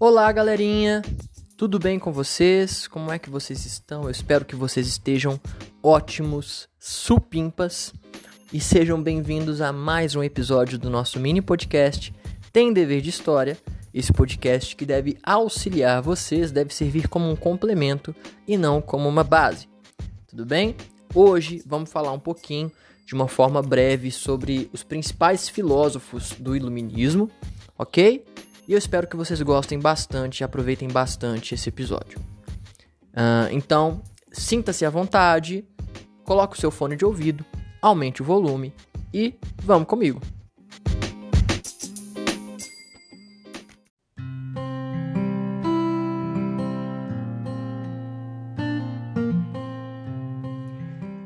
Olá, galerinha! Tudo bem com vocês? Como é que vocês estão? Eu espero que vocês estejam ótimos, supimpas e sejam bem-vindos a mais um episódio do nosso mini podcast Tem Dever de História. Esse podcast que deve auxiliar vocês, deve servir como um complemento e não como uma base. Tudo bem? Hoje vamos falar um pouquinho, de uma forma breve, sobre os principais filósofos do Iluminismo, ok? E eu espero que vocês gostem bastante e aproveitem bastante esse episódio. Uh, então, sinta-se à vontade, coloque o seu fone de ouvido, aumente o volume e vamos comigo!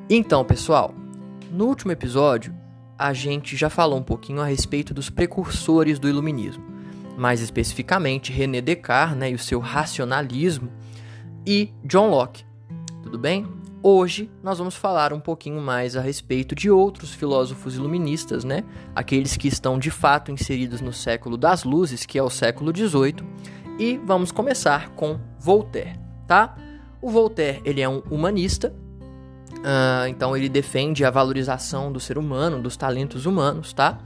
Então, pessoal, no último episódio a gente já falou um pouquinho a respeito dos precursores do iluminismo mais especificamente René Descartes né, e o seu racionalismo, e John Locke. Tudo bem? Hoje nós vamos falar um pouquinho mais a respeito de outros filósofos iluministas, né? Aqueles que estão de fato inseridos no século das luzes, que é o século XVIII, e vamos começar com Voltaire, tá? O Voltaire ele é um humanista, uh, então ele defende a valorização do ser humano, dos talentos humanos, tá?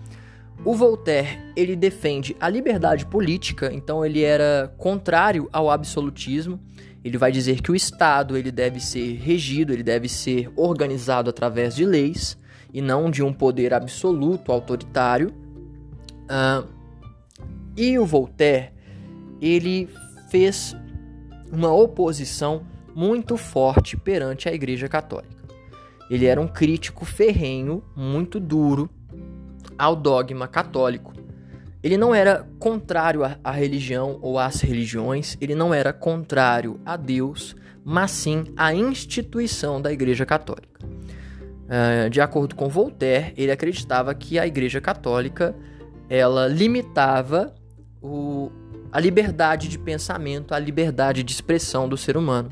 O Voltaire, ele defende a liberdade política, então ele era contrário ao absolutismo. Ele vai dizer que o Estado ele deve ser regido, ele deve ser organizado através de leis e não de um poder absoluto, autoritário. Uh, e o Voltaire, ele fez uma oposição muito forte perante a Igreja Católica. Ele era um crítico ferrenho, muito duro ao dogma católico. Ele não era contrário à religião ou às religiões, ele não era contrário a Deus, mas sim à instituição da Igreja Católica. Uh, de acordo com Voltaire, ele acreditava que a Igreja Católica ela limitava o, a liberdade de pensamento, a liberdade de expressão do ser humano.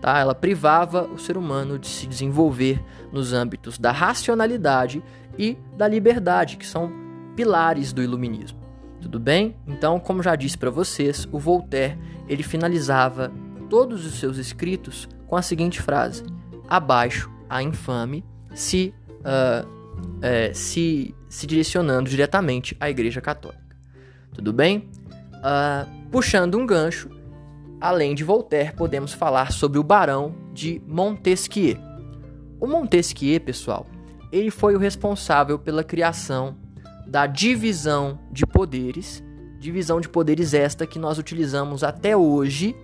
Tá? Ela privava o ser humano de se desenvolver nos âmbitos da racionalidade e da liberdade, que são pilares do iluminismo. Tudo bem? Então, como já disse para vocês, o Voltaire ele finalizava todos os seus escritos com a seguinte frase: abaixo a infame, se, uh, é, se, se direcionando diretamente à Igreja Católica. Tudo bem? Uh, puxando um gancho, além de Voltaire, podemos falar sobre o Barão de Montesquieu. O Montesquieu, pessoal, ele foi o responsável pela criação da divisão de poderes, divisão de poderes esta que nós utilizamos até hoje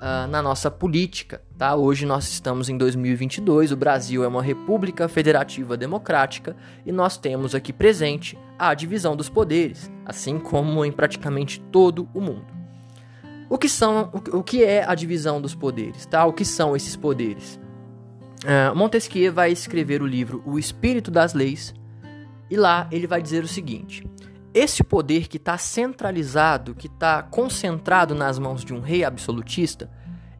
uh, na nossa política, tá? Hoje nós estamos em 2022, o Brasil é uma república federativa democrática e nós temos aqui presente a divisão dos poderes, assim como em praticamente todo o mundo. O que são, o que é a divisão dos poderes, tá? O que são esses poderes? Uh, Montesquieu vai escrever o livro O Espírito das Leis e lá ele vai dizer o seguinte: esse poder que está centralizado, que está concentrado nas mãos de um rei absolutista,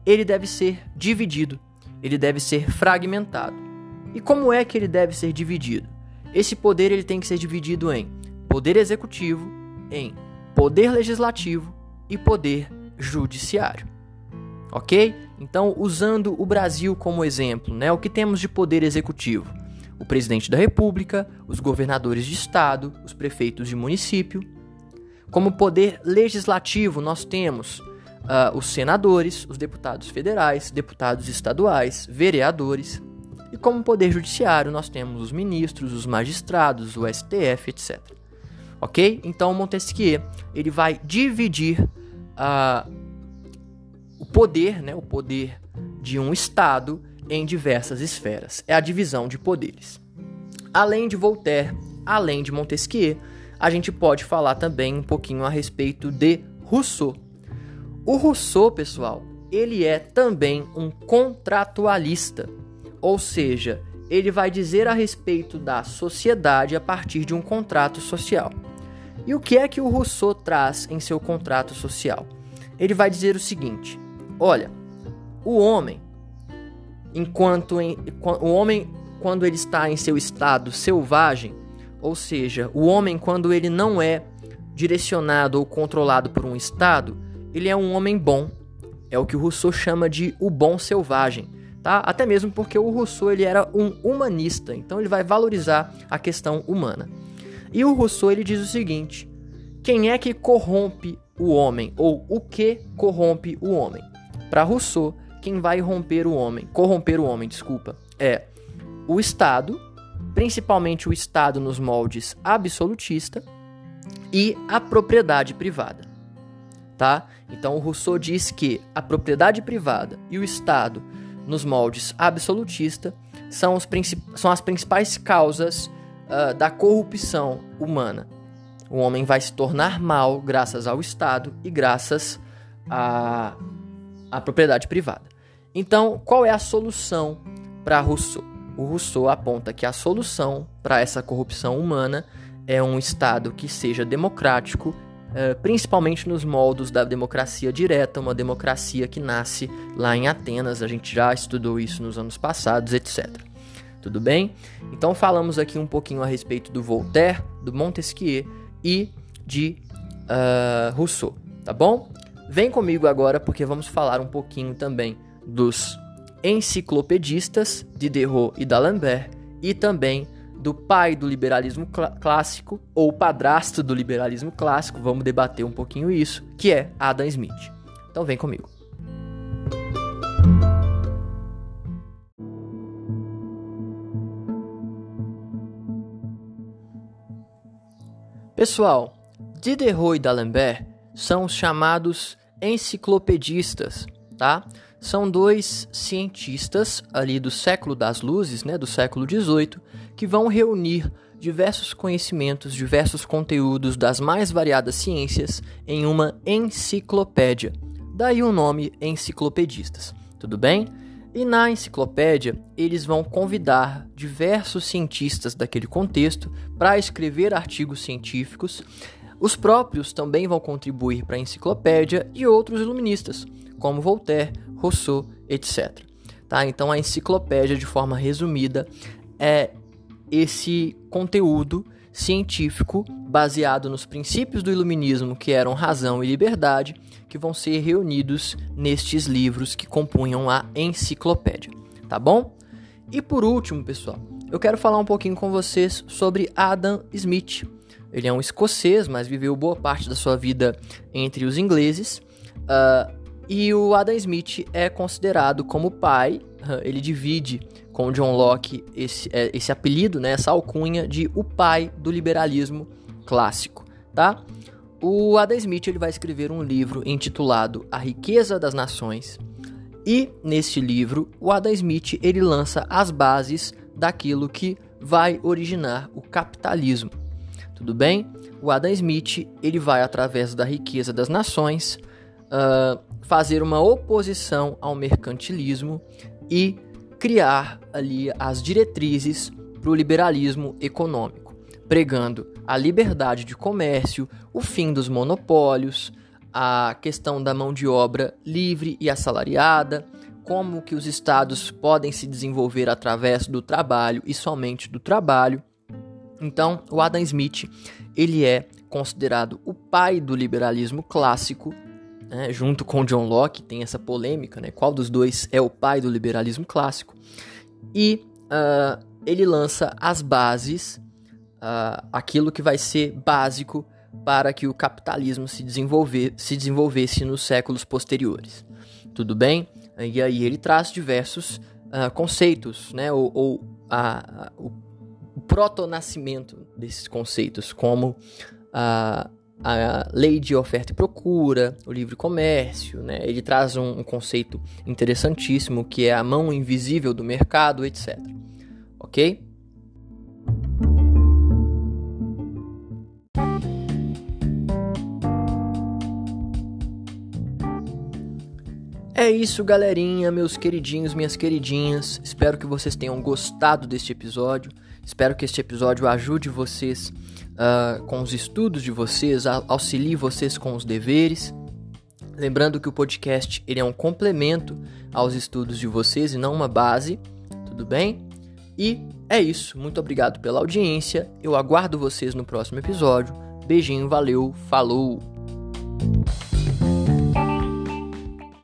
ele deve ser dividido, ele deve ser fragmentado. E como é que ele deve ser dividido? Esse poder ele tem que ser dividido em poder executivo, em poder legislativo e poder judiciário ok? Então, usando o Brasil como exemplo, né, o que temos de poder executivo? O presidente da República, os governadores de estado, os prefeitos de município. Como poder legislativo, nós temos uh, os senadores, os deputados federais, deputados estaduais, vereadores. E como poder judiciário, nós temos os ministros, os magistrados, o STF, etc. Ok? Então, Montesquieu ele vai dividir uh, poder, né, o poder de um Estado em diversas esferas. É a divisão de poderes. Além de Voltaire, além de Montesquieu, a gente pode falar também um pouquinho a respeito de Rousseau. O Rousseau, pessoal, ele é também um contratualista, ou seja, ele vai dizer a respeito da sociedade a partir de um contrato social. E o que é que o Rousseau traz em seu contrato social? Ele vai dizer o seguinte: Olha, o homem, enquanto em, o homem quando ele está em seu estado selvagem, ou seja, o homem quando ele não é direcionado ou controlado por um estado, ele é um homem bom, é o que o Rousseau chama de o bom selvagem, tá? Até mesmo porque o Rousseau ele era um humanista, então ele vai valorizar a questão humana. E o Rousseau ele diz o seguinte: quem é que corrompe o homem ou o que corrompe o homem? Para Rousseau, quem vai romper o homem, corromper o homem, desculpa, é o Estado, principalmente o Estado nos moldes absolutista e a propriedade privada. Tá? Então o Rousseau diz que a propriedade privada e o Estado nos moldes absolutista são, os são as principais causas uh, da corrupção humana. O homem vai se tornar mal graças ao Estado e graças à, à propriedade privada. Então, qual é a solução para Rousseau? O Rousseau aponta que a solução para essa corrupção humana é um Estado que seja democrático, eh, principalmente nos moldos da democracia direta, uma democracia que nasce lá em Atenas, a gente já estudou isso nos anos passados, etc. Tudo bem? Então falamos aqui um pouquinho a respeito do Voltaire, do Montesquieu e de uh, Rousseau, tá bom? Vem comigo agora porque vamos falar um pouquinho também dos enciclopedistas Diderot e d'Alembert e também do pai do liberalismo cl clássico ou padrasto do liberalismo clássico, vamos debater um pouquinho isso, que é Adam Smith. Então vem comigo. Pessoal, Diderot e d'Alembert são os chamados enciclopedistas, tá? São dois cientistas ali do século das luzes, né, do século XVIII, que vão reunir diversos conhecimentos, diversos conteúdos das mais variadas ciências em uma enciclopédia. Daí o nome enciclopedistas. Tudo bem? E na enciclopédia, eles vão convidar diversos cientistas daquele contexto para escrever artigos científicos. Os próprios também vão contribuir para a enciclopédia e outros iluministas, como Voltaire, Rousseau, etc. Tá? Então a enciclopédia, de forma resumida, é esse conteúdo científico baseado nos princípios do iluminismo, que eram razão e liberdade, que vão ser reunidos nestes livros que compunham a enciclopédia, tá bom? E por último, pessoal, eu quero falar um pouquinho com vocês sobre Adam Smith. Ele é um escocês, mas viveu boa parte da sua vida entre os ingleses. Uh, e o Adam Smith é considerado como pai, ele divide com o John Locke esse, é, esse apelido, né, essa alcunha de o pai do liberalismo clássico, tá? O Adam Smith ele vai escrever um livro intitulado A Riqueza das Nações. E neste livro, o Adam Smith ele lança as bases daquilo que vai originar o capitalismo. Tudo bem? O Adam Smith ele vai através da riqueza das nações uh, fazer uma oposição ao mercantilismo e criar ali as diretrizes para o liberalismo econômico, pregando a liberdade de comércio, o fim dos monopólios, a questão da mão de obra livre e assalariada, como que os estados podem se desenvolver através do trabalho e somente do trabalho. Então, o Adam Smith, ele é considerado o pai do liberalismo clássico né, junto com John Locke, tem essa polêmica, né, qual dos dois é o pai do liberalismo clássico, e uh, ele lança as bases, uh, aquilo que vai ser básico para que o capitalismo se, desenvolver, se desenvolvesse nos séculos posteriores. Tudo bem? E aí ele traz diversos uh, conceitos, né, ou, ou a, a, o, o proto-nascimento desses conceitos, como a a lei de oferta e procura, o livre comércio, né? ele traz um, um, conceito interessantíssimo que é a mão invisível do mercado, etc. Ok? É isso, galerinha, meus queridinhos, minhas queridinhas. Espero que vocês tenham gostado deste episódio. Espero que este episódio ajude vocês uh, com os estudos de vocês, auxilie vocês com os deveres. Lembrando que o podcast ele é um complemento aos estudos de vocês e não uma base, tudo bem? E é isso. Muito obrigado pela audiência. Eu aguardo vocês no próximo episódio. Beijinho, valeu, falou!